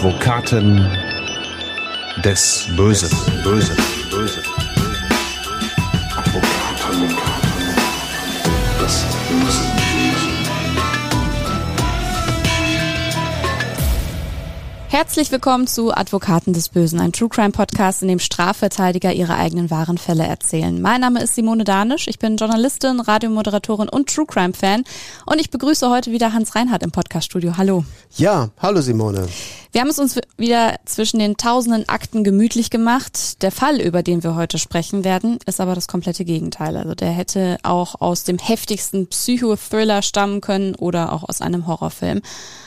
Advokaten des Bösen. Bösen. Bösen. Advokaten des Bösen. Herzlich willkommen zu Advokaten des Bösen, ein True Crime Podcast, in dem Strafverteidiger ihre eigenen wahren Fälle erzählen. Mein Name ist Simone Danisch, ich bin Journalistin, Radiomoderatorin und True Crime Fan und ich begrüße heute wieder Hans Reinhardt im Podcaststudio. Hallo. Ja, hallo Simone. Wir haben es uns wieder zwischen den tausenden Akten gemütlich gemacht. Der Fall, über den wir heute sprechen werden, ist aber das komplette Gegenteil. Also der hätte auch aus dem heftigsten Psychothriller stammen können oder auch aus einem Horrorfilm.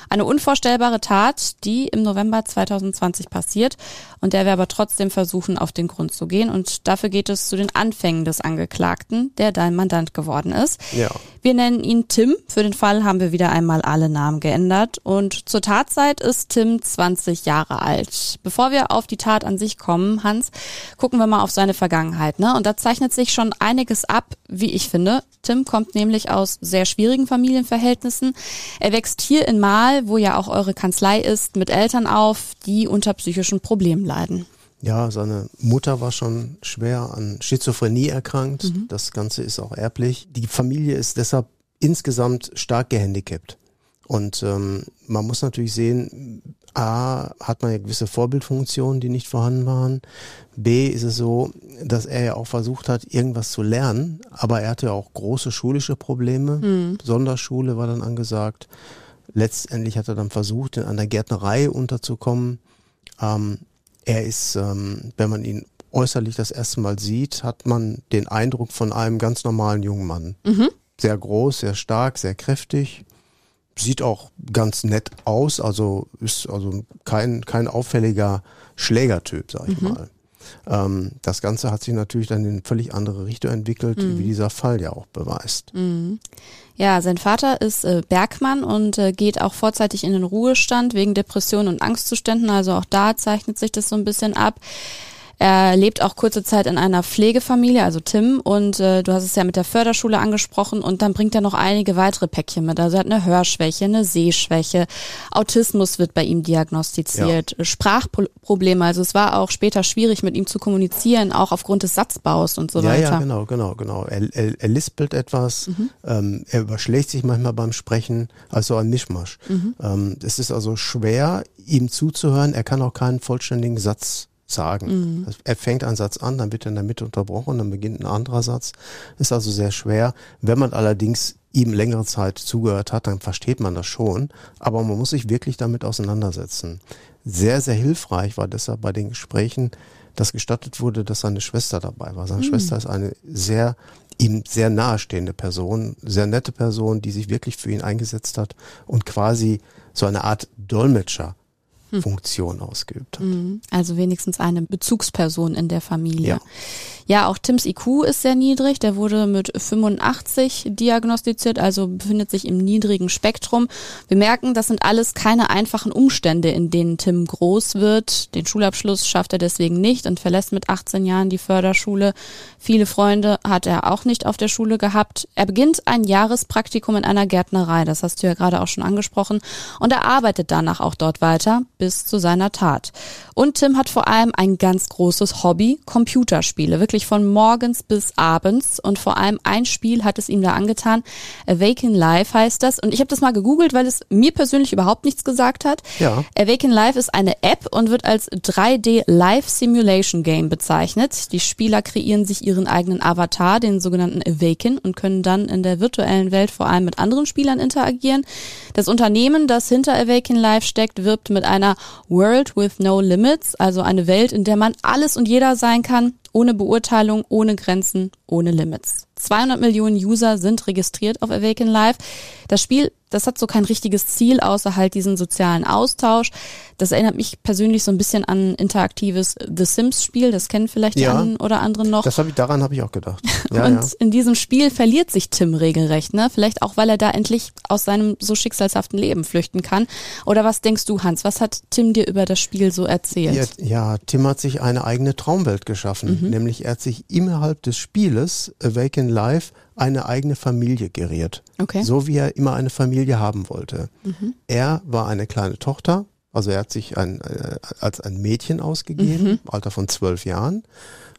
Eine unvorstellbare Tat, die im November 2020 passiert und der wir aber trotzdem versuchen, auf den Grund zu gehen. Und dafür geht es zu den Anfängen des Angeklagten, der dein Mandant geworden ist. Ja. Wir nennen ihn Tim. Für den Fall haben wir wieder einmal alle Namen geändert. Und zur Tatzeit ist Tim 20 Jahre alt. Bevor wir auf die Tat an sich kommen, Hans, gucken wir mal auf seine Vergangenheit. Ne? Und da zeichnet sich schon einiges ab, wie ich finde. Tim kommt nämlich aus sehr schwierigen Familienverhältnissen. Er wächst hier in Mahl, wo ja auch eure Kanzlei ist, mit Eltern auf, die unter psychischen Problemen leiden. Ja, seine Mutter war schon schwer an Schizophrenie erkrankt. Mhm. Das Ganze ist auch erblich. Die Familie ist deshalb insgesamt stark gehandicapt. Und ähm, man muss natürlich sehen, A, hat man ja gewisse Vorbildfunktionen, die nicht vorhanden waren. B, ist es so, dass er ja auch versucht hat, irgendwas zu lernen, aber er hatte ja auch große schulische Probleme. Mhm. Sonderschule war dann angesagt. Letztendlich hat er dann versucht, in einer Gärtnerei unterzukommen. Ähm, er ist, ähm, wenn man ihn äußerlich das erste Mal sieht, hat man den Eindruck von einem ganz normalen jungen Mann. Mhm. Sehr groß, sehr stark, sehr kräftig sieht auch ganz nett aus, also ist also kein, kein auffälliger Schlägertyp, sag ich mhm. mal. Ähm, das Ganze hat sich natürlich dann in völlig andere Richtung entwickelt, mhm. wie dieser Fall ja auch beweist. Ja, sein Vater ist äh, Bergmann und äh, geht auch vorzeitig in den Ruhestand wegen Depressionen und Angstzuständen. Also auch da zeichnet sich das so ein bisschen ab. Er lebt auch kurze Zeit in einer Pflegefamilie, also Tim, und äh, du hast es ja mit der Förderschule angesprochen und dann bringt er noch einige weitere Päckchen mit. Also er hat eine Hörschwäche, eine Sehschwäche, Autismus wird bei ihm diagnostiziert, ja. Sprachprobleme. Also es war auch später schwierig, mit ihm zu kommunizieren, auch aufgrund des Satzbaus und so ja, weiter. Ja, genau, genau, genau. Er, er, er lispelt etwas, mhm. ähm, er überschlägt sich manchmal beim Sprechen, also ein Mischmasch. Mhm. Ähm, es ist also schwer, ihm zuzuhören. Er kann auch keinen vollständigen Satz sagen. Mhm. Er fängt einen Satz an, dann wird er in der Mitte unterbrochen, dann beginnt ein anderer Satz. Ist also sehr schwer. Wenn man allerdings ihm längere Zeit zugehört hat, dann versteht man das schon. Aber man muss sich wirklich damit auseinandersetzen. Sehr, sehr hilfreich war deshalb bei den Gesprächen, dass gestattet wurde, dass seine Schwester dabei war. Seine mhm. Schwester ist eine sehr ihm sehr nahestehende Person, sehr nette Person, die sich wirklich für ihn eingesetzt hat und quasi so eine Art Dolmetscher. Funktion ausgeübt hat. Mhm. Also wenigstens eine Bezugsperson in der Familie. Ja. Ja, auch Tims IQ ist sehr niedrig. Der wurde mit 85 diagnostiziert, also befindet sich im niedrigen Spektrum. Wir merken, das sind alles keine einfachen Umstände, in denen Tim groß wird. Den Schulabschluss schafft er deswegen nicht und verlässt mit 18 Jahren die Förderschule. Viele Freunde hat er auch nicht auf der Schule gehabt. Er beginnt ein Jahrespraktikum in einer Gärtnerei, das hast du ja gerade auch schon angesprochen, und er arbeitet danach auch dort weiter bis zu seiner Tat. Und Tim hat vor allem ein ganz großes Hobby, Computerspiele. Wirklich von morgens bis abends. Und vor allem ein Spiel hat es ihm da angetan. Awaken Life heißt das. Und ich habe das mal gegoogelt, weil es mir persönlich überhaupt nichts gesagt hat. Ja. Awaken Life ist eine App und wird als 3D Live Simulation Game bezeichnet. Die Spieler kreieren sich ihren eigenen Avatar, den sogenannten Awaken, und können dann in der virtuellen Welt vor allem mit anderen Spielern interagieren. Das Unternehmen, das hinter Awaken Life steckt, wirbt mit einer World with No Limit Limits, also eine Welt, in der man alles und jeder sein kann, ohne Beurteilung, ohne Grenzen, ohne Limits. 200 Millionen User sind registriert auf Awaken Live. Das Spiel das hat so kein richtiges Ziel, außer halt diesen sozialen Austausch. Das erinnert mich persönlich so ein bisschen an interaktives The Sims Spiel. Das kennen vielleicht ja, die einen oder anderen noch. Das habe ich, daran habe ich auch gedacht. Ja, und ja. in diesem Spiel verliert sich Tim regelrecht, ne? Vielleicht auch, weil er da endlich aus seinem so schicksalshaften Leben flüchten kann. Oder was denkst du, Hans? Was hat Tim dir über das Spiel so erzählt? Ja, ja Tim hat sich eine eigene Traumwelt geschaffen. Mhm. Nämlich er hat sich innerhalb des Spieles Awaken Life eine eigene Familie geriert. Okay. So wie er immer eine Familie haben wollte. Mhm. Er war eine kleine Tochter Also er hat sich ein, äh, als ein Mädchen ausgegeben, mhm. Alter von zwölf Jahren.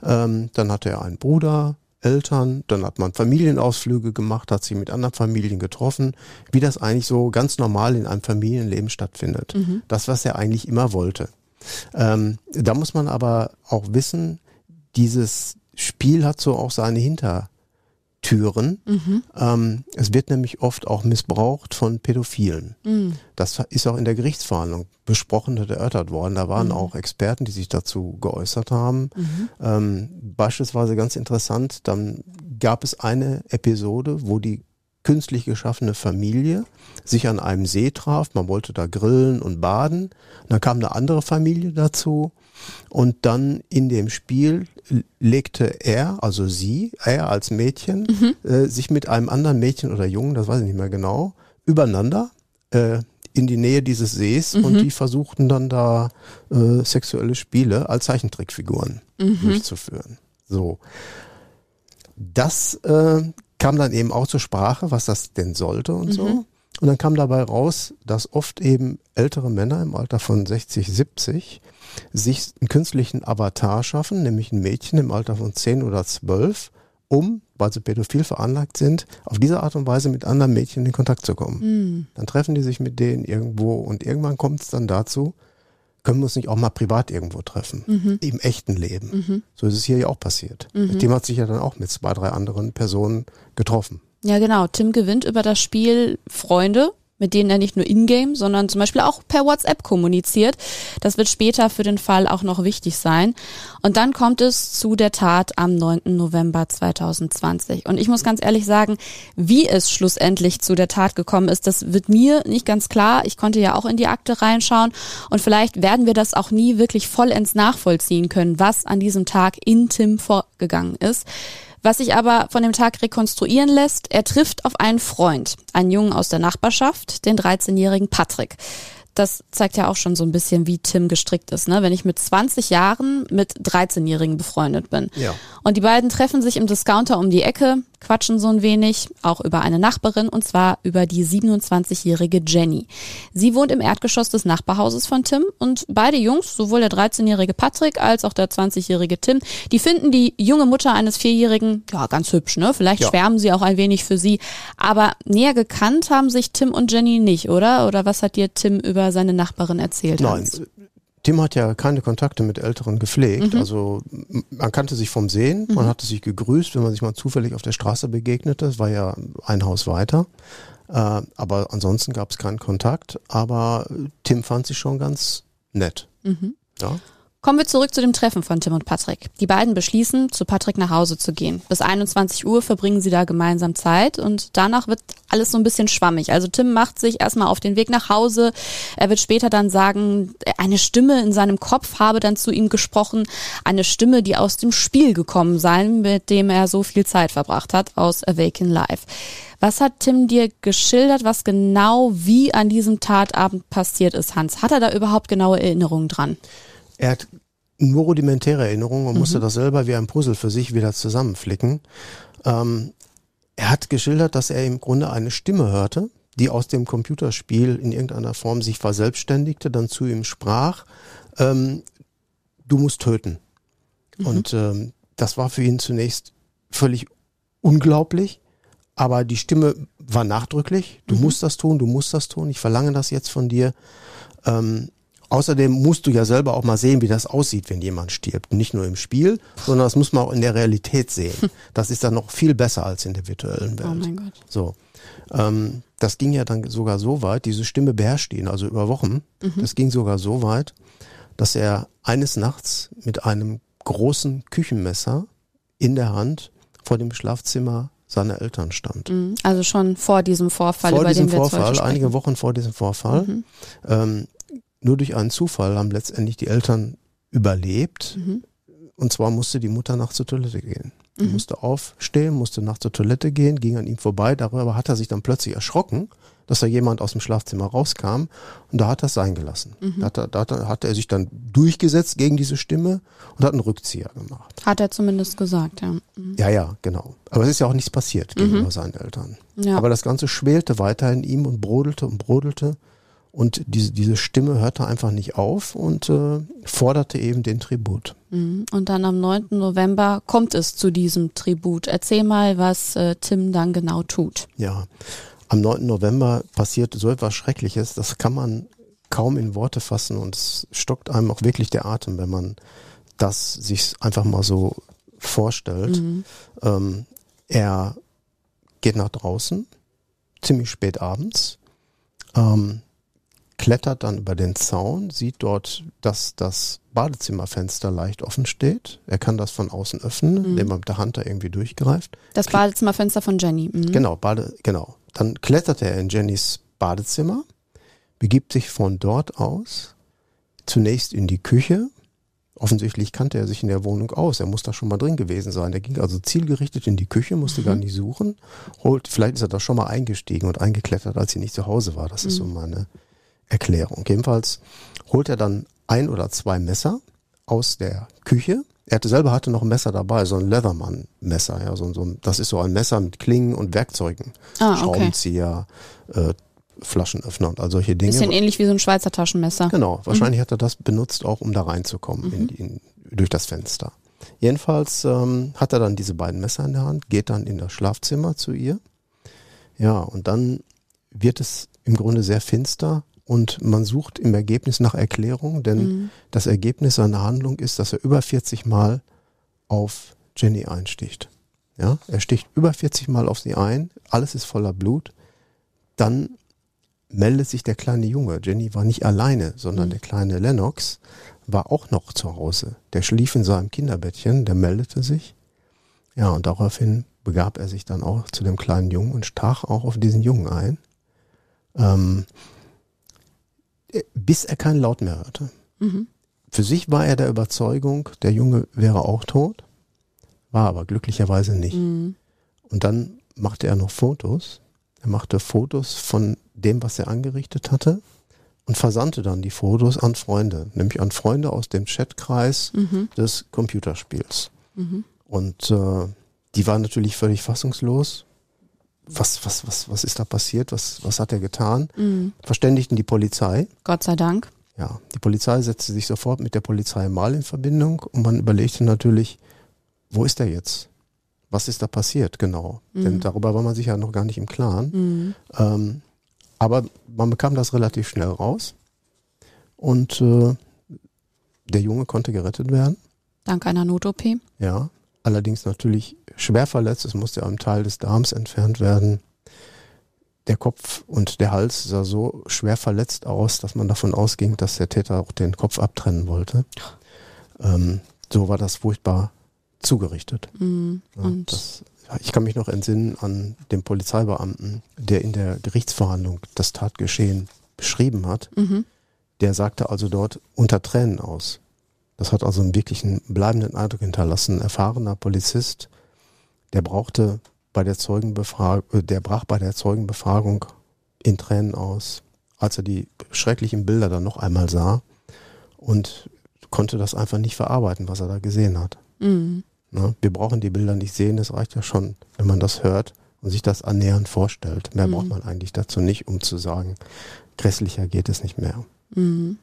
Ähm, dann hatte er einen Bruder, Eltern, dann hat man Familienausflüge gemacht, hat sich mit anderen Familien getroffen, wie das eigentlich so ganz normal in einem Familienleben stattfindet. Mhm. Das, was er eigentlich immer wollte. Ähm, da muss man aber auch wissen, dieses Spiel hat so auch seine Hinter Türen. Mhm. Ähm, es wird nämlich oft auch missbraucht von Pädophilen. Mhm. Das ist auch in der Gerichtsverhandlung besprochen und erörtert worden. Da waren mhm. auch Experten, die sich dazu geäußert haben. Mhm. Ähm, beispielsweise ganz interessant, dann gab es eine Episode, wo die künstlich geschaffene Familie sich an einem See traf. Man wollte da grillen und baden. Und dann kam eine andere Familie dazu. Und dann in dem Spiel legte er, also sie, er als Mädchen, mhm. äh, sich mit einem anderen Mädchen oder Jungen, das weiß ich nicht mehr genau, übereinander äh, in die Nähe dieses Sees mhm. und die versuchten dann da äh, sexuelle Spiele als Zeichentrickfiguren mhm. durchzuführen. So. Das äh, kam dann eben auch zur Sprache, was das denn sollte und so. Und dann kam dabei raus, dass oft eben ältere Männer im Alter von 60, 70 sich einen künstlichen Avatar schaffen, nämlich ein Mädchen im Alter von 10 oder 12, um, weil sie pädophil veranlagt sind, auf diese Art und Weise mit anderen Mädchen in Kontakt zu kommen. Mhm. Dann treffen die sich mit denen irgendwo und irgendwann kommt es dann dazu, können wir uns nicht auch mal privat irgendwo treffen, mhm. im echten Leben. Mhm. So ist es hier ja auch passiert. Mhm. Dem hat sich ja dann auch mit zwei, drei anderen Personen getroffen. Ja, genau. Tim gewinnt über das Spiel Freunde mit denen er nicht nur in-game, sondern zum Beispiel auch per WhatsApp kommuniziert. Das wird später für den Fall auch noch wichtig sein. Und dann kommt es zu der Tat am 9. November 2020. Und ich muss ganz ehrlich sagen, wie es schlussendlich zu der Tat gekommen ist, das wird mir nicht ganz klar. Ich konnte ja auch in die Akte reinschauen und vielleicht werden wir das auch nie wirklich vollends nachvollziehen können, was an diesem Tag in Tim vorgegangen ist. Was sich aber von dem Tag rekonstruieren lässt, er trifft auf einen Freund, einen Jungen aus der Nachbarschaft, den 13-jährigen Patrick das zeigt ja auch schon so ein bisschen, wie Tim gestrickt ist, ne? Wenn ich mit 20 Jahren mit 13-Jährigen befreundet bin. Ja. Und die beiden treffen sich im Discounter um die Ecke, quatschen so ein wenig, auch über eine Nachbarin, und zwar über die 27-jährige Jenny. Sie wohnt im Erdgeschoss des Nachbarhauses von Tim und beide Jungs, sowohl der 13-jährige Patrick als auch der 20-jährige Tim, die finden die junge Mutter eines Vierjährigen, ja, ganz hübsch, ne? Vielleicht ja. schwärmen sie auch ein wenig für sie. Aber näher gekannt haben sich Tim und Jenny nicht, oder? Oder was hat dir Tim über seine Nachbarin erzählt Nein. Hast. Tim hat ja keine Kontakte mit Älteren gepflegt. Mhm. Also man kannte sich vom Sehen, mhm. man hatte sich gegrüßt, wenn man sich mal zufällig auf der Straße begegnete. Das war ja ein Haus weiter. Äh, aber ansonsten gab es keinen Kontakt. Aber Tim fand sich schon ganz nett. Mhm. Ja. Kommen wir zurück zu dem Treffen von Tim und Patrick. Die beiden beschließen, zu Patrick nach Hause zu gehen. Bis 21 Uhr verbringen sie da gemeinsam Zeit und danach wird alles so ein bisschen schwammig. Also Tim macht sich erstmal auf den Weg nach Hause. Er wird später dann sagen, eine Stimme in seinem Kopf habe dann zu ihm gesprochen. Eine Stimme, die aus dem Spiel gekommen sei, mit dem er so viel Zeit verbracht hat, aus Awaken Life. Was hat Tim dir geschildert, was genau wie an diesem Tatabend passiert ist, Hans? Hat er da überhaupt genaue Erinnerungen dran? Er hat nur rudimentäre Erinnerungen und mhm. musste das selber wie ein Puzzle für sich wieder zusammenflicken. Ähm, er hat geschildert, dass er im Grunde eine Stimme hörte, die aus dem Computerspiel in irgendeiner Form sich verselbstständigte, dann zu ihm sprach, ähm, du musst töten. Mhm. Und ähm, das war für ihn zunächst völlig unglaublich, aber die Stimme war nachdrücklich, du mhm. musst das tun, du musst das tun, ich verlange das jetzt von dir. Ähm, Außerdem musst du ja selber auch mal sehen, wie das aussieht, wenn jemand stirbt. Nicht nur im Spiel, sondern das muss man auch in der Realität sehen. Das ist dann noch viel besser als in der virtuellen Welt. Oh mein Gott. So. Ähm, das ging ja dann sogar so weit, diese Stimme beherrscht ihn, also über Wochen. Mhm. Das ging sogar so weit, dass er eines Nachts mit einem großen Küchenmesser in der Hand vor dem Schlafzimmer seiner Eltern stand. Mhm. Also schon vor diesem Vorfall. Vor über diesem den wir Vorfall, einige Wochen vor diesem Vorfall. Mhm. Ähm, nur durch einen Zufall haben letztendlich die Eltern überlebt. Mhm. Und zwar musste die Mutter nachts zur Toilette gehen. Mhm. musste aufstehen, musste nachts zur Toilette gehen, ging an ihm vorbei. Darüber hat er sich dann plötzlich erschrocken, dass da jemand aus dem Schlafzimmer rauskam. Und da hat er es sein gelassen. Mhm. Da, hat er, da hat er sich dann durchgesetzt gegen diese Stimme und hat einen Rückzieher gemacht. Hat er zumindest gesagt, ja. Mhm. Ja, ja, genau. Aber es ist ja auch nichts passiert gegenüber mhm. seinen Eltern. Ja. Aber das Ganze schwelte weiter in ihm und brodelte und brodelte. Und diese, diese Stimme hörte einfach nicht auf und äh, forderte eben den Tribut. Mhm. Und dann am 9. November kommt es zu diesem Tribut. Erzähl mal, was äh, Tim dann genau tut. Ja, am 9. November passiert so etwas Schreckliches, das kann man kaum in Worte fassen und es stockt einem auch wirklich der Atem, wenn man das sich einfach mal so vorstellt. Mhm. Ähm, er geht nach draußen, ziemlich spät abends, ähm, klettert dann über den Zaun, sieht dort, dass das Badezimmerfenster leicht offen steht. Er kann das von außen öffnen, mhm. indem er mit der Hand da irgendwie durchgreift. Das Badezimmerfenster von Jenny. Mhm. Genau, Bade, genau. Dann klettert er in Jennys Badezimmer, begibt sich von dort aus zunächst in die Küche. Offensichtlich kannte er sich in der Wohnung aus. Er muss da schon mal drin gewesen sein. Er ging also zielgerichtet in die Küche, musste mhm. gar nicht suchen. Holt, vielleicht ist er da schon mal eingestiegen und eingeklettert, als sie nicht zu Hause war. Das ist so mhm. meine Erklärung. Jedenfalls holt er dann ein oder zwei Messer aus der Küche. Er hatte selber hatte noch ein Messer dabei, so ein Leatherman-Messer, ja, so, so, das ist so ein Messer mit Klingen und Werkzeugen, ah, Schraubenzieher, okay. äh, Flaschenöffner und all solche Dinge. Bisschen ähnlich wie so ein Schweizer Taschenmesser. Genau, wahrscheinlich mhm. hat er das benutzt, auch um da reinzukommen mhm. in, in, durch das Fenster. Jedenfalls ähm, hat er dann diese beiden Messer in der Hand, geht dann in das Schlafzimmer zu ihr. Ja, und dann wird es im Grunde sehr finster und man sucht im Ergebnis nach Erklärung, denn mhm. das Ergebnis seiner Handlung ist, dass er über 40 Mal auf Jenny einsticht. Ja, er sticht über 40 Mal auf sie ein, alles ist voller Blut. Dann meldet sich der kleine Junge. Jenny war nicht alleine, sondern mhm. der kleine Lennox war auch noch zu Hause. Der schlief in seinem Kinderbettchen, der meldete sich. Ja, und daraufhin begab er sich dann auch zu dem kleinen Jungen und stach auch auf diesen Jungen ein. Ähm, bis er keinen Laut mehr hörte. Mhm. Für sich war er der Überzeugung, der Junge wäre auch tot, war aber glücklicherweise nicht. Mhm. Und dann machte er noch Fotos. Er machte Fotos von dem, was er angerichtet hatte und versandte dann die Fotos an Freunde, nämlich an Freunde aus dem Chatkreis mhm. des Computerspiels. Und äh, die waren natürlich völlig fassungslos, was, was, was, was ist da passiert? Was, was hat er getan? Mhm. Verständigten die Polizei. Gott sei Dank. Ja, die Polizei setzte sich sofort mit der Polizei mal in Verbindung und man überlegte natürlich, wo ist er jetzt? Was ist da passiert genau? Mhm. Denn darüber war man sich ja noch gar nicht im Klaren. Mhm. Ähm, aber man bekam das relativ schnell raus und äh, der Junge konnte gerettet werden. Dank einer Not-OP. Ja, allerdings natürlich schwer verletzt. Es musste ein Teil des Darms entfernt werden. Der Kopf und der Hals sah so schwer verletzt aus, dass man davon ausging, dass der Täter auch den Kopf abtrennen wollte. Ähm, so war das furchtbar zugerichtet. Mhm. Ja, das, ich kann mich noch entsinnen an den Polizeibeamten, der in der Gerichtsverhandlung das Tatgeschehen beschrieben hat. Mhm. Der sagte also dort unter Tränen aus. Das hat also einen wirklichen bleibenden Eindruck hinterlassen. Ein erfahrener Polizist, der brauchte bei der Zeugenbefragung, äh, der brach bei der Zeugenbefragung in Tränen aus, als er die schrecklichen Bilder dann noch einmal sah und konnte das einfach nicht verarbeiten, was er da gesehen hat. Mhm. Ne? Wir brauchen die Bilder nicht sehen, es reicht ja schon, wenn man das hört und sich das annähernd vorstellt. Mehr mhm. braucht man eigentlich dazu nicht, um zu sagen, grässlicher geht es nicht mehr. Mhm.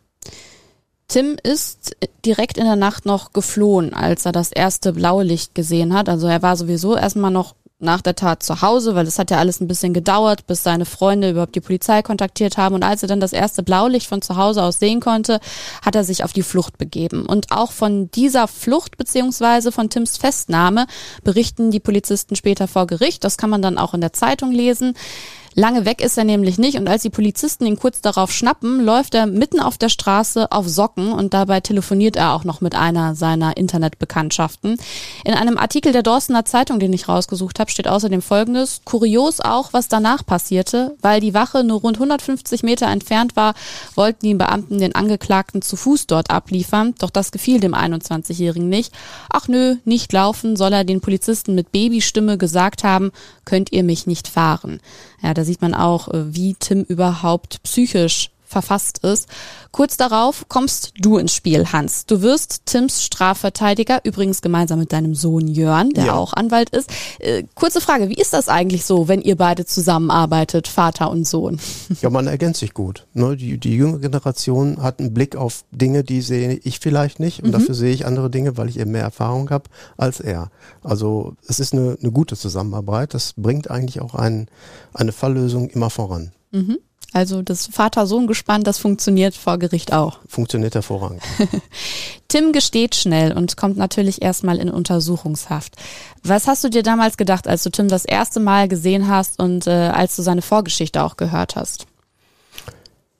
Tim ist direkt in der Nacht noch geflohen, als er das erste blaue Licht gesehen hat. Also er war sowieso erstmal noch nach der Tat zu Hause, weil es hat ja alles ein bisschen gedauert, bis seine Freunde überhaupt die Polizei kontaktiert haben. Und als er dann das erste Blaulicht von zu Hause aus sehen konnte, hat er sich auf die Flucht begeben. Und auch von dieser Flucht beziehungsweise von Tims Festnahme berichten die Polizisten später vor Gericht. Das kann man dann auch in der Zeitung lesen. Lange weg ist er nämlich nicht und als die Polizisten ihn kurz darauf schnappen, läuft er mitten auf der Straße auf Socken und dabei telefoniert er auch noch mit einer seiner Internetbekanntschaften. In einem Artikel der Dorstener Zeitung, den ich rausgesucht habe, steht außerdem folgendes. Kurios auch, was danach passierte. Weil die Wache nur rund 150 Meter entfernt war, wollten die Beamten den Angeklagten zu Fuß dort abliefern. Doch das gefiel dem 21-Jährigen nicht. Ach nö, nicht laufen, soll er den Polizisten mit Babystimme gesagt haben, könnt ihr mich nicht fahren. Ja, da sieht man auch, äh, wie Tim überhaupt psychisch verfasst ist. Kurz darauf kommst du ins Spiel, Hans. Du wirst Tims Strafverteidiger, übrigens gemeinsam mit deinem Sohn Jörn, der Ja. auch Anwalt ist. Äh, kurze Frage, wie ist das eigentlich so, wenn ihr beide zusammenarbeitet, Vater und Sohn? Ja, man ergänzt sich gut. Ne? Die, die junge Generation hat einen Blick auf Dinge, die sehe ich vielleicht nicht. Und dafür sehe ich andere Dinge, weil ich eben mehr Erfahrung habe als er. Also es ist eine, eine gute Zusammenarbeit. Das bringt eigentlich auch ein, eine Falllösung immer voran. Also das Vater-Sohn-Gespann, das funktioniert vor Gericht auch. Funktioniert hervorragend. Tim gesteht schnell und kommt natürlich erstmal in Untersuchungshaft. Was hast du dir damals gedacht, als du Tim das erste Mal gesehen hast und äh, als du seine Vorgeschichte auch gehört hast?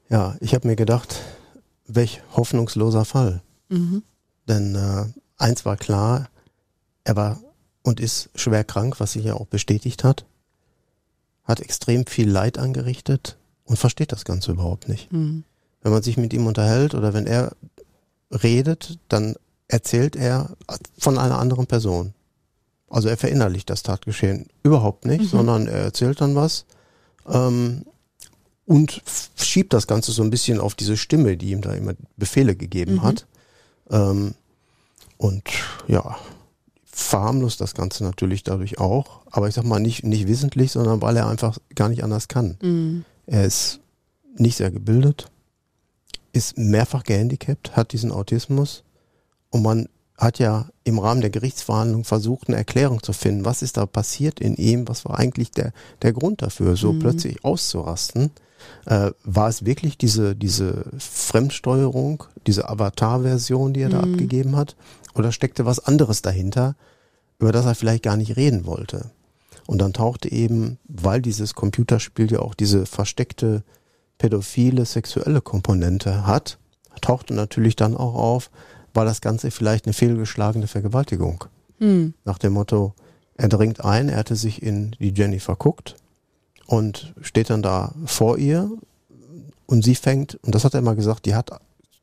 Ja, ich habe mir gedacht, welch hoffnungsloser Fall. Denn äh, eins war klar, er war und ist schwer krank, was sich ja auch bestätigt hat, hat extrem viel Leid angerichtet und versteht das Ganze überhaupt nicht. Wenn man sich mit ihm unterhält oder wenn er redet, dann erzählt er von einer anderen Person. Also er verinnerlicht das Tatgeschehen überhaupt nicht, sondern er erzählt dann was ähm, und schiebt das Ganze so ein bisschen auf diese Stimme, die ihm da immer Befehle gegeben hat. Ähm, und ja, verharmlost das Ganze natürlich dadurch auch, aber ich sag mal nicht, nicht wissentlich, sondern weil er einfach gar nicht anders kann. Er ist nicht sehr gebildet, ist mehrfach gehandicapt, hat diesen Autismus und man hat ja im Rahmen der Gerichtsverhandlung versucht, eine Erklärung zu finden, was ist da passiert in ihm, was war eigentlich der, der Grund dafür, so plötzlich auszurasten. Äh, war es wirklich diese, diese Fremdsteuerung, diese Avatar-Version, die er da abgegeben hat? Oder steckte was anderes dahinter, über das er vielleicht gar nicht reden wollte? Und dann tauchte eben, weil dieses Computerspiel ja auch diese versteckte pädophile sexuelle Komponente hat, tauchte natürlich dann auch auf, war das Ganze vielleicht eine fehlgeschlagene Vergewaltigung. Nach dem Motto, er dringt ein, er hatte sich in die Jenny verguckt und steht dann da vor ihr und sie fängt, und das hat er immer gesagt, die hat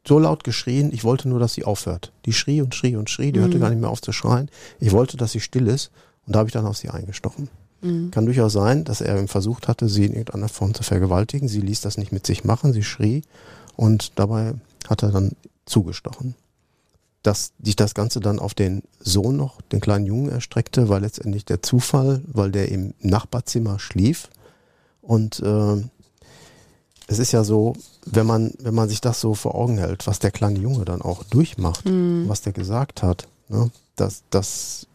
so laut geschrien, ich wollte nur, dass sie aufhört. Die schrie und schrie und schrie, die hörte gar nicht mehr auf zu schreien. Ich wollte, dass sie still ist und da habe ich dann auf sie eingestochen. Kann durchaus sein, dass er eben versucht hatte, sie in irgendeiner Form zu vergewaltigen. Sie ließ das nicht mit sich machen, sie schrie und dabei hat er dann zugestochen. Dass sich das Ganze dann auf den Sohn noch, den kleinen Jungen erstreckte, war letztendlich der Zufall, weil der im Nachbarzimmer schlief. Und äh, es ist ja so, wenn man, wenn man sich das so vor Augen hält, was der kleine Junge dann auch durchmacht, was der gesagt hat, ne, dass, dass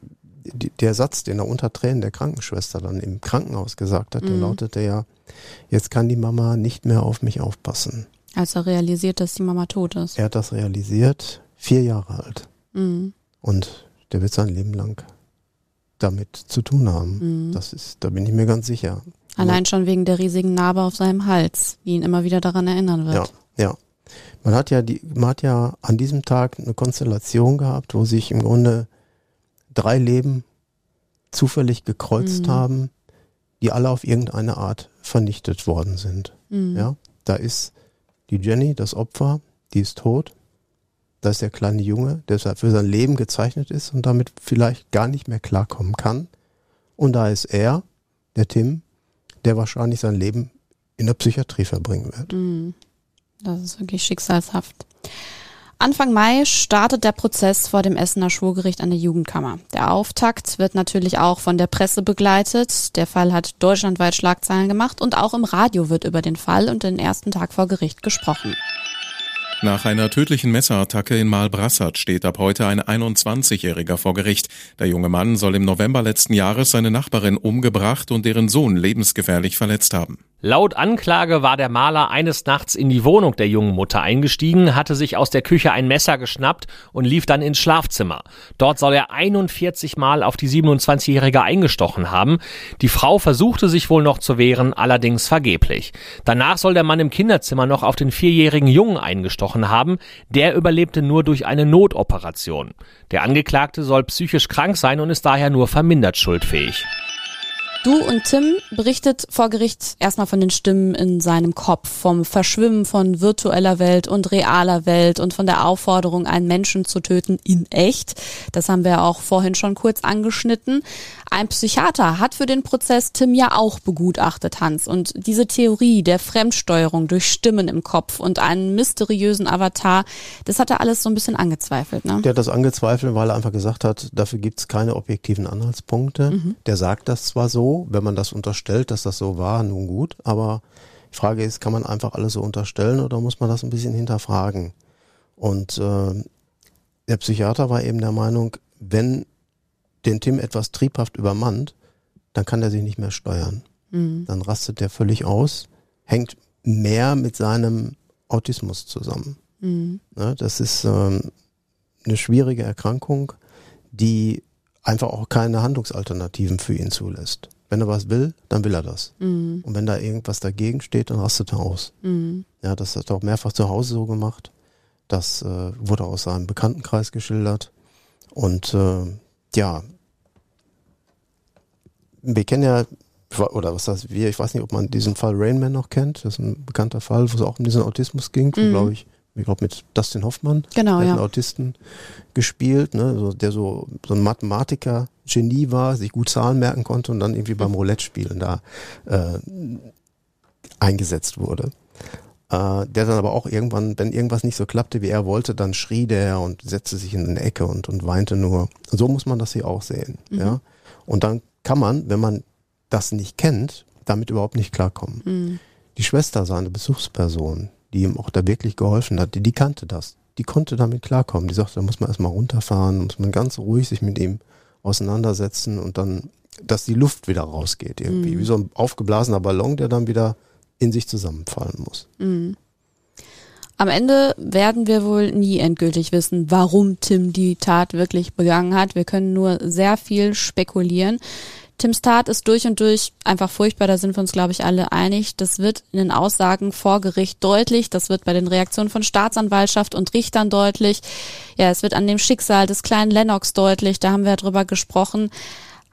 die, der Satz, den er unter Tränen der Krankenschwester dann im Krankenhaus gesagt hat, der lautete ja, jetzt kann die Mama nicht mehr auf mich aufpassen. Als er realisiert, dass die Mama tot ist. Er hat das realisiert, vier Jahre alt. Mhm. Und der wird sein Leben lang damit zu tun haben. Das ist, da bin ich mir ganz sicher. Allein schon wegen der riesigen Narbe auf seinem Hals, die ihn immer wieder daran erinnern Ja, wird. ja. Man hat ja die, man hat ja an diesem Tag eine Konstellation gehabt, wo sich im Grunde drei Leben zufällig gekreuzt haben, die alle auf irgendeine Art vernichtet worden sind. Ja, da ist die Jenny, das Opfer, die ist tot. Da ist der kleine Junge, der für sein Leben gezeichnet ist und damit vielleicht gar nicht mehr klarkommen kann. Und da ist er, der Tim, der wahrscheinlich sein Leben in der Psychiatrie verbringen wird. Das ist wirklich schicksalshaft. Anfang Mai startet der Prozess vor dem Essener Schwurgericht an der Jugendkammer. Der Auftakt wird natürlich auch von der Presse begleitet. Der Fall hat deutschlandweit Schlagzeilen gemacht und auch im Radio wird über den Fall und den ersten Tag vor Gericht gesprochen. Nach einer tödlichen Messerattacke in Malbrassat steht ab heute ein 21-Jähriger vor Gericht. Der junge Mann soll im November letzten Jahres seine Nachbarin umgebracht und deren Sohn lebensgefährlich verletzt haben. Laut Anklage war der Maler eines Nachts in die Wohnung der jungen Mutter eingestiegen, hatte sich aus der Küche ein Messer geschnappt und lief dann ins Schlafzimmer. Dort soll er 41 Mal auf die 27-Jährige eingestochen haben. Die Frau versuchte sich wohl noch zu wehren, allerdings vergeblich. Danach soll der Mann im Kinderzimmer noch auf den vierjährigen Jungen eingestochen haben. Der überlebte nur durch eine Notoperation. Der Angeklagte soll psychisch krank sein und ist daher nur vermindert schuldfähig. Du und Tim berichtet vor Gericht erstmal von den Stimmen in seinem Kopf, vom Verschwimmen von virtueller Welt und realer Welt und von der Aufforderung, einen Menschen zu töten in echt. Das haben wir auch vorhin schon kurz angeschnitten. Ein Psychiater hat für den Prozess Tim ja auch begutachtet, Hans. Und diese Theorie der Fremdsteuerung durch Stimmen im Kopf und einen mysteriösen Avatar, das hat er alles so ein bisschen angezweifelt. Ne? Der hat das angezweifelt, weil er einfach gesagt hat, dafür gibt es keine objektiven Anhaltspunkte. Mhm. Der sagt das zwar so, wenn man das unterstellt, dass das so war, nun gut, aber die Frage ist, kann man einfach alles so unterstellen oder muss man das ein bisschen hinterfragen? Und äh, der Psychiater war eben der Meinung, wenn den Tim etwas triebhaft übermannt, dann kann er sich nicht mehr steuern. Mhm. Dann rastet der völlig aus, hängt mehr mit seinem Autismus zusammen. Mhm. Ja, das ist ähm, eine schwierige Erkrankung, die einfach auch keine Handlungsalternativen für ihn zulässt. Wenn er was will, dann will er das. Mhm. Und wenn da irgendwas dagegen steht, dann rastet er aus. Mhm. Ja, das hat er auch mehrfach zu Hause so gemacht. Das äh, wurde aus seinem Bekanntenkreis geschildert. Und äh, ja, wir kennen ja, oder was heißt wir, ich weiß nicht, ob man diesen Fall Rainman noch kennt. Das ist ein bekannter Fall, wo es auch um diesen Autismus ging, mhm. glaube ich. Ich glaube mit Dustin Hoffmann, genau, der ja. einen Autisten gespielt, ne, so, der so, so ein Mathematiker, Genie war, sich gut Zahlen merken konnte und dann irgendwie beim Roulette-Spielen da äh, eingesetzt wurde. Äh, der dann aber auch irgendwann, wenn irgendwas nicht so klappte, wie er wollte, dann schrie der und setzte sich in eine Ecke und, und weinte nur. so muss man das hier auch sehen. Mhm. Ja? Und dann kann man, wenn man das nicht kennt, damit überhaupt nicht klarkommen. Mhm. Die Schwester, seine Besuchsperson, die ihm auch da wirklich geholfen hat, die, die kannte das. Die konnte damit klarkommen. Die sagte, da muss man erstmal runterfahren, muss man ganz ruhig sich mit ihm auseinandersetzen und dann, dass die Luft wieder rausgeht irgendwie. Mhm. Wie so ein aufgeblasener Ballon, der dann wieder in sich zusammenfallen muss. Mhm. Am Ende werden wir wohl nie endgültig wissen, warum Tim die Tat wirklich begangen hat. Wir können nur sehr viel spekulieren. Tims Tat ist durch und durch einfach furchtbar, da sind wir uns, glaube ich, alle einig. Das wird in den Aussagen vor Gericht deutlich, das wird bei den Reaktionen von Staatsanwaltschaft und Richtern deutlich. Ja, es wird an dem Schicksal des kleinen Lennox deutlich, da haben wir drüber gesprochen.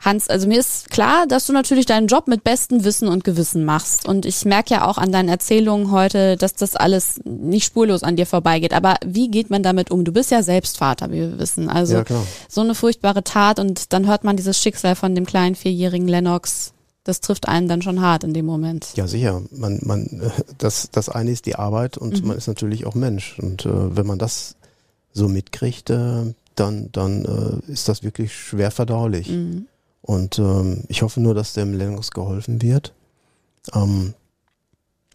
Hans, also mir ist klar, dass du natürlich deinen Job mit bestem Wissen und Gewissen machst. Und ich merke ja auch an deinen Erzählungen heute, dass das alles nicht spurlos an dir vorbeigeht. Aber wie geht man damit um? Du bist ja selbst Vater, wie wir wissen. Also ja, so eine furchtbare Tat und dann hört man dieses Schicksal von dem kleinen vierjährigen Lennox. Das trifft einen dann schon hart in dem Moment. Ja, sicher. Man, man, das, das eine ist die Arbeit und mhm. man ist natürlich auch Mensch. Und äh, wenn man das so mitkriegt, äh, dann, dann äh, ist das wirklich schwer verdaulich. Mhm. Und ähm, ich hoffe nur, dass dem Lennox geholfen wird, ähm,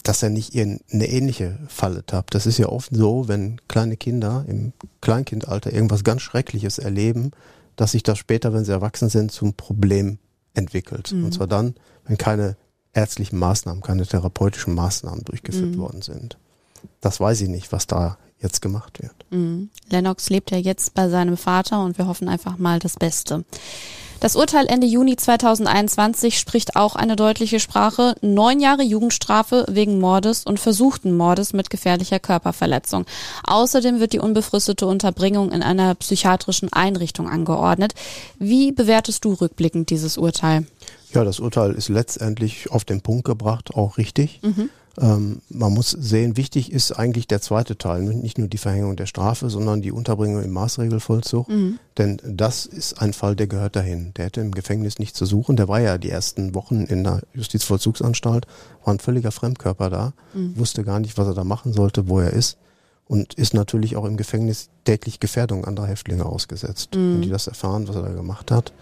dass er nicht in eine ähnliche Falle tappt. Das ist ja oft so, wenn kleine Kinder im Kleinkindalter irgendwas ganz Schreckliches erleben, dass sich das später, wenn sie erwachsen sind, zum Problem entwickelt. Mhm. Und zwar dann, wenn keine ärztlichen Maßnahmen, keine therapeutischen Maßnahmen durchgeführt mhm. worden sind. Das weiß ich nicht, was da jetzt gemacht wird. Mhm. Lennox lebt ja jetzt bei seinem Vater und wir hoffen einfach mal das Beste. Das Urteil Ende Juni 2021 spricht auch eine deutliche Sprache. Neun Jahre Jugendstrafe wegen Mordes und versuchten Mordes mit gefährlicher Körperverletzung. Außerdem wird die unbefristete Unterbringung in einer psychiatrischen Einrichtung angeordnet. Wie bewertest du rückblickend dieses Urteil? Ja, das Urteil ist letztendlich auf den Punkt gebracht, auch richtig. Mhm. Ähm, man muss sehen, wichtig ist eigentlich der zweite Teil, nicht nur die Verhängung der Strafe, sondern die Unterbringung im Maßregelvollzug. Mhm. Denn das ist ein Fall, der gehört dahin. Der hätte im Gefängnis nicht zu suchen. Der war ja die ersten Wochen in der Justizvollzugsanstalt, war ein völliger Fremdkörper da, mhm. wusste gar nicht, was er da machen sollte, wo er ist und ist natürlich auch im Gefängnis täglich Gefährdung anderer Häftlinge ausgesetzt. Mhm. Wenn die das erfahren, was er da gemacht hat,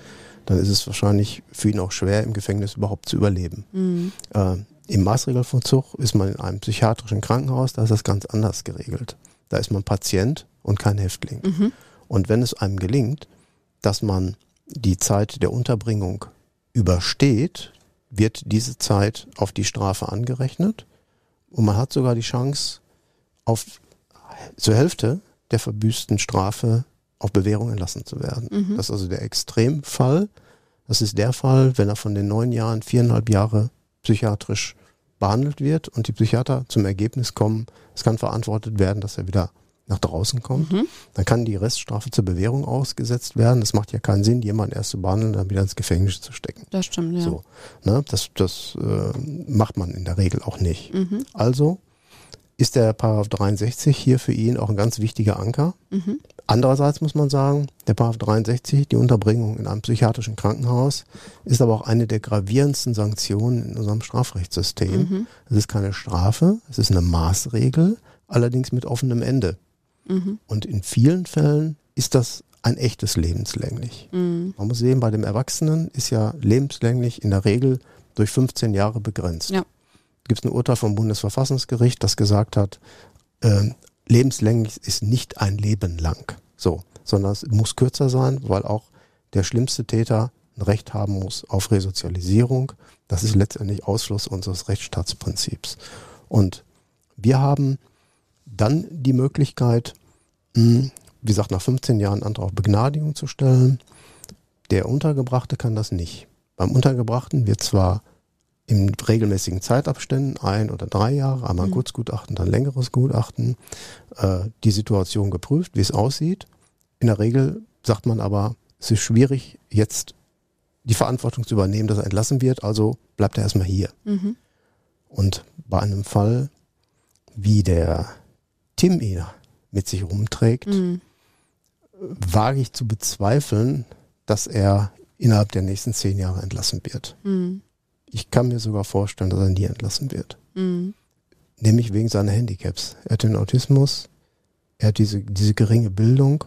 dann ist es wahrscheinlich für ihn auch schwer, im Gefängnis überhaupt zu überleben. Mhm. Äh, im Maßregelvollzug ist man in einem psychiatrischen Krankenhaus, da ist das ganz anders geregelt. Da ist man Patient und kein Häftling. Mhm. Und wenn es einem gelingt, dass man die Zeit der Unterbringung übersteht, wird diese Zeit auf die Strafe angerechnet und man hat sogar die Chance, auf zur Hälfte der verbüßten Strafe auf Bewährung entlassen zu werden. Mhm. Das ist also der Extremfall. Das ist der Fall, wenn er von den neun Jahren viereinhalb Jahre psychiatrisch behandelt wird und die Psychiater zum Ergebnis kommen, es kann verantwortet werden, dass er wieder nach draußen kommt, mhm. dann kann die Reststrafe zur Bewährung ausgesetzt werden. Das macht ja keinen Sinn, jemanden erst zu behandeln, dann wieder ins Gefängnis zu stecken. Das stimmt, ja. So, ne, das das äh, macht man in der Regel auch nicht. Mhm. Also ist der Paragraph 63 hier für ihn auch ein ganz wichtiger Anker. Mhm. Andererseits muss man sagen, der Paragraph 63, die Unterbringung in einem psychiatrischen Krankenhaus, ist aber auch eine der gravierendsten Sanktionen in unserem Strafrechtssystem. Mhm. Es ist keine Strafe, es ist eine Maßregel, allerdings mit offenem Ende. Mhm. Und in vielen Fällen ist das ein echtes lebenslänglich. Mhm. Man muss sehen, bei dem Erwachsenen ist ja lebenslänglich in der Regel durch 15 Jahre begrenzt. Ja. Gibt es ein Urteil vom Bundesverfassungsgericht, das gesagt hat, äh, lebenslänglich ist nicht ein Leben lang. So, sondern es muss kürzer sein, weil auch der schlimmste Täter ein Recht haben muss auf Resozialisierung. Das ist letztendlich Ausschluss unseres Rechtsstaatsprinzips. Und wir haben dann die Möglichkeit, hm, wie gesagt, nach 15 Jahren Antrag auf Begnadigung zu stellen. Der Untergebrachte kann das nicht. Beim Untergebrachten wird zwar in regelmäßigen Zeitabständen, ein oder drei Jahre, einmal ein mhm. Kurzgutachten, dann längeres Gutachten, äh, die Situation geprüft, wie es aussieht. In der Regel sagt man aber, es ist schwierig, jetzt die Verantwortung zu übernehmen, dass er entlassen wird, also bleibt er erstmal hier. Mhm. Und bei einem Fall, wie der Tim ihn mit sich rumträgt, mhm. wage ich zu bezweifeln, dass er innerhalb der nächsten zehn Jahre entlassen wird. Mhm. Ich kann mir sogar vorstellen, dass er nie entlassen wird. Mhm. Nämlich wegen seiner Handicaps. Er hat den Autismus, er hat diese, diese geringe Bildung,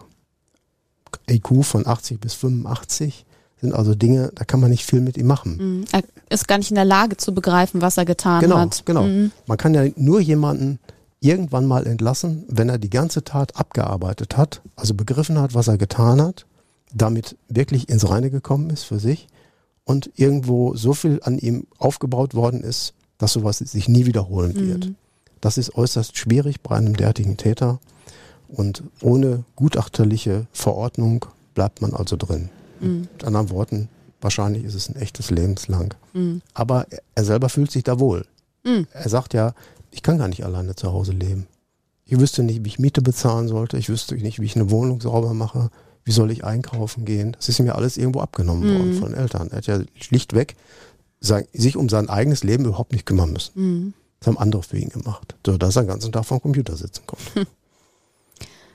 IQ von 80 bis 85 sind also Dinge, da kann man nicht viel mit ihm machen. Mhm. Er ist gar nicht in der Lage zu begreifen, was er getan genau, hat. Genau, genau. Man kann ja nur jemanden irgendwann mal entlassen, wenn er die ganze Tat abgearbeitet hat, also begriffen hat, was er getan hat, damit wirklich ins Reine gekommen ist für sich und irgendwo so viel an ihm aufgebaut worden ist, dass sowas sich nie wiederholen mhm. wird. Das ist äußerst schwierig bei einem derartigen Täter und ohne gutachterliche Verordnung bleibt man also drin. Mhm. Mit anderen Worten, wahrscheinlich ist es ein echtes Lebenslang. Mhm. Aber er selber fühlt sich da wohl. Mhm. Er sagt ja, ich kann gar nicht alleine zu Hause leben. Ich wüsste nicht, wie ich Miete bezahlen sollte. Ich wüsste nicht, wie ich eine Wohnung sauber mache. Wie soll ich einkaufen gehen? Das ist mir alles irgendwo abgenommen mhm. worden von Eltern. Er hat ja schlichtweg sein, sich um sein eigenes Leben überhaupt nicht kümmern müssen. Mhm. Das haben andere für ihn gemacht, sodass er den ganzen Tag vor dem Computer sitzen konnte. Hm.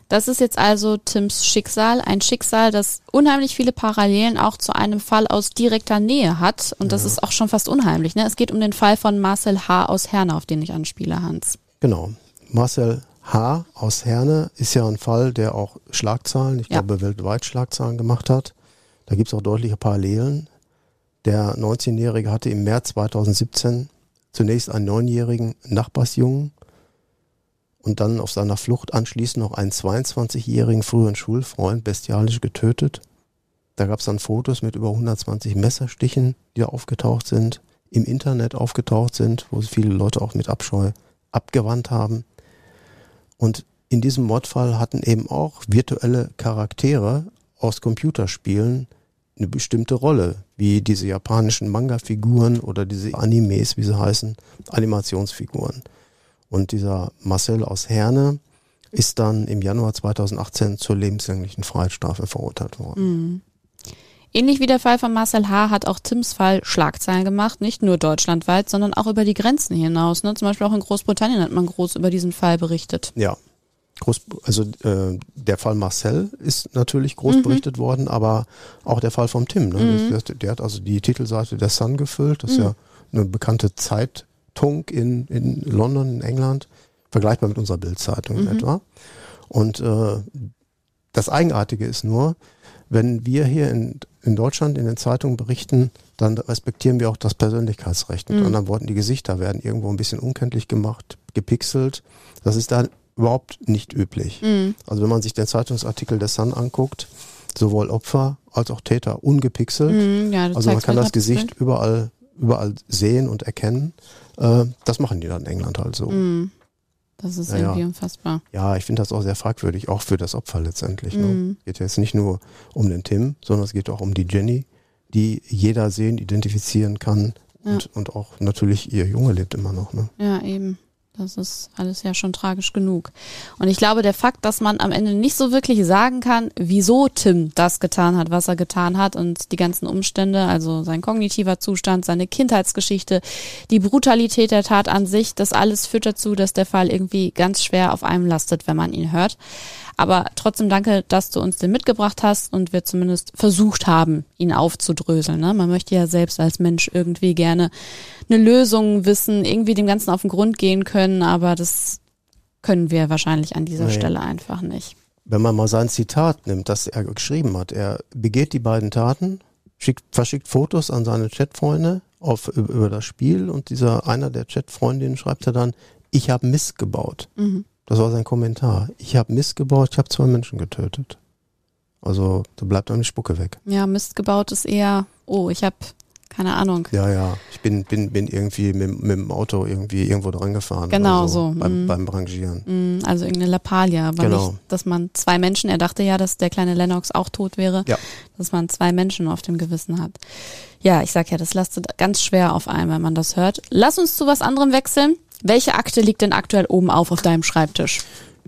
Das ist jetzt also Tims Schicksal, ein Schicksal, das unheimlich viele Parallelen auch zu einem Fall aus direkter Nähe hat. Und das ist auch schon fast unheimlich. Ne? Es geht um den Fall von Marcel H. aus Herne, auf den ich anspiele, Hans. Genau. Marcel H. aus Herne ist ja ein Fall, der auch Schlagzahlen, ich ja. glaube weltweit Schlagzahlen gemacht hat. Da gibt es auch deutliche Parallelen. Der 19-Jährige hatte im März 2017 zunächst einen neunjährigen Nachbarsjungen und dann auf seiner Flucht anschließend noch einen 22-jährigen früheren Schulfreund bestialisch getötet. Da gab es dann Fotos mit über 120 Messerstichen, die da aufgetaucht sind, im Internet aufgetaucht sind, wo viele Leute auch mit Abscheu abgewandt haben. Und in diesem Mordfall hatten eben auch virtuelle Charaktere aus Computerspielen eine bestimmte Rolle, wie diese japanischen Manga-Figuren oder diese Animes, wie sie heißen, Animationsfiguren. Und dieser Marcel aus Herne ist dann im Januar 2018 zur lebenslänglichen Freiheitsstrafe verurteilt worden. Mhm. Ähnlich wie der Fall von Marcel H. hat auch Tims Fall Schlagzeilen gemacht, nicht nur deutschlandweit, sondern auch über die Grenzen hinaus. Ne? Zum Beispiel auch in Großbritannien hat man groß über diesen Fall berichtet. Ja, groß, also äh, der Fall Marcel ist natürlich groß mhm. berichtet worden, aber auch der Fall von Tim. Ne? Mhm. Der, der, hat also die Titelseite der Sun gefüllt. Das ist mhm. ja eine bekannte Zeit, Tunk in, in London, in England, vergleichbar mit unserer Bildzeitung mhm. in etwa. Und äh, das Eigenartige ist nur, wenn wir hier in, in Deutschland in den Zeitungen berichten, dann respektieren wir auch das Persönlichkeitsrecht. Mit mhm. anderen Worten, die Gesichter werden irgendwo ein bisschen unkenntlich gemacht, gepixelt. Das ist dann überhaupt nicht üblich. Mhm. Also wenn man sich den Zeitungsartikel der Sun anguckt, sowohl Opfer als auch Täter ungepixelt. Mhm, ja, also man kann das Gesicht überall, überall sehen und erkennen. Äh, das machen die dann in England halt so. Mm. Das ist naja. irgendwie unfassbar. Ja, ich finde das auch sehr fragwürdig, auch für das Opfer letztendlich. Ne? Mm. Geht ja jetzt nicht nur um den Tim, sondern es geht auch um die Jenny, die jeder sehen, identifizieren kann. Ja. Und, und auch natürlich ihr Junge lebt immer noch. Ne? Ja, eben. Das ist alles ja schon tragisch genug. Und ich glaube, der Fakt, dass man am Ende nicht so wirklich sagen kann, wieso Tim das getan hat, was er getan hat und die ganzen Umstände, also sein kognitiver Zustand, seine Kindheitsgeschichte, die Brutalität der Tat an sich, das alles führt dazu, dass der Fall irgendwie ganz schwer auf einem lastet, wenn man ihn hört. Aber trotzdem danke, dass du uns den mitgebracht hast und wir zumindest versucht haben, ihn aufzudröseln. Ne? Man möchte ja selbst als Mensch irgendwie gerne eine Lösung wissen, irgendwie dem Ganzen auf den Grund gehen können, aber das können wir wahrscheinlich an dieser nee. Stelle einfach nicht. Wenn man mal sein Zitat nimmt, das er geschrieben hat, er begeht die beiden Taten, schickt, verschickt Fotos an seine Chatfreunde auf, über das Spiel und dieser einer der Chatfreundinnen schreibt er dann, ich habe Mist gebaut. Mhm. Das war sein Kommentar. Ich habe Mist gebaut, ich habe zwei Menschen getötet. Also da bleibt einem die Spucke weg. Ja, Mist gebaut ist eher, oh, ich habe keine Ahnung. Ja, ja. Ich bin, bin, bin irgendwie mit, mit dem Auto irgendwie irgendwo dran gefahren. Genau so. Beim, mm. beim Rangieren. Mm, also irgendeine Lappalia. Aber genau. nicht, dass man zwei Menschen, er dachte ja, dass der kleine Lennox auch tot wäre. Ja. Dass man zwei Menschen auf dem Gewissen hat. Ja, ich sag ja, das lastet ganz schwer auf einem, wenn man das hört. Lass uns zu was anderem wechseln. Welche Akte liegt denn aktuell oben auf auf deinem Schreibtisch?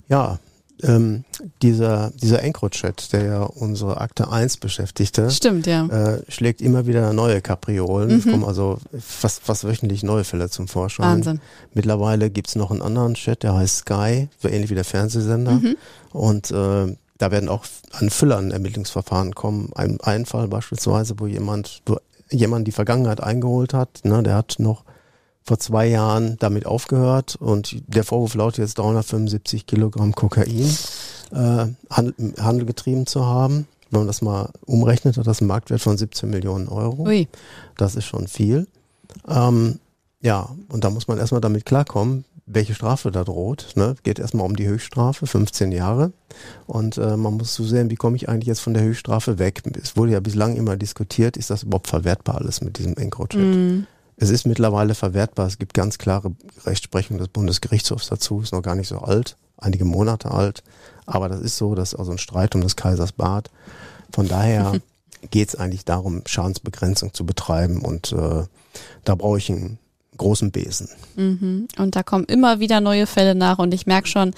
Ja, ähm, dieser, dieser Encrochat, der ja unsere Akte 1 beschäftigte, Stimmt, ja. Äh, schlägt immer wieder neue Kapriolen. Mhm. Es kommen also fast, fast wöchentlich neue Fälle zum Vorschein. Wahnsinn. Mittlerweile gibt's noch einen anderen Chat, der heißt Sky, so ähnlich wie der Fernsehsender. Mhm. Und äh, da werden auch an Füllern Ermittlungsverfahren kommen. Ein, ein Fall beispielsweise, wo jemand, wo jemand die Vergangenheit eingeholt hat, ne, der hat noch vor zwei Jahren damit aufgehört und der Vorwurf lautet jetzt 375 Kilogramm Kokain äh, Handel, Handel getrieben zu haben. Wenn man das mal umrechnet, hat das einen Marktwert von 17 Millionen Euro. Ui. Das ist schon viel. Ähm, ja, und da muss man erstmal damit klarkommen, welche Strafe da droht. Ne? Geht erstmal um die Höchststrafe, 15 Jahre. Und äh, man muss so sehen, wie komme ich eigentlich jetzt von der Höchststrafe weg? Es wurde ja bislang immer diskutiert, ist das überhaupt verwertbar alles mit diesem Encroachat? Mm. Es ist mittlerweile verwertbar. Es gibt ganz klare Rechtsprechung des Bundesgerichtshofs dazu. Ist noch gar nicht so alt, einige Monate alt. Aber das ist so, dass also ein Streit um des Kaisers Bad. Von daher geht es eigentlich darum, Schadensbegrenzung zu betreiben. Und äh, da brauche ich einen großen Besen. Mhm. Und da kommen immer wieder neue Fälle nach. Und ich merke schon,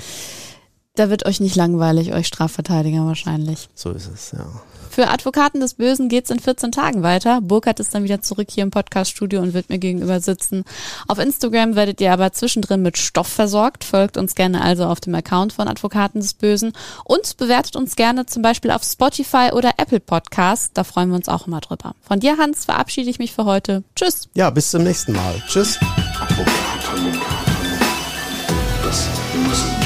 da wird euch nicht langweilig, euch Strafverteidiger wahrscheinlich. So ist es, ja. Für Advokaten des Bösen geht's in 14 Tagen weiter. Burkhard ist dann wieder zurück hier im Podcaststudio und wird mir gegenüber sitzen. Auf Instagram werdet ihr aber zwischendrin mit Stoff versorgt. Folgt uns gerne also auf dem Account von Advokaten des Bösen und bewertet uns gerne zum Beispiel auf Spotify oder Apple Podcast. Da freuen wir uns auch immer drüber. Von dir, Hans, verabschiede ich mich für heute. Tschüss. Ja, bis zum nächsten Mal. Tschüss. Das Böse.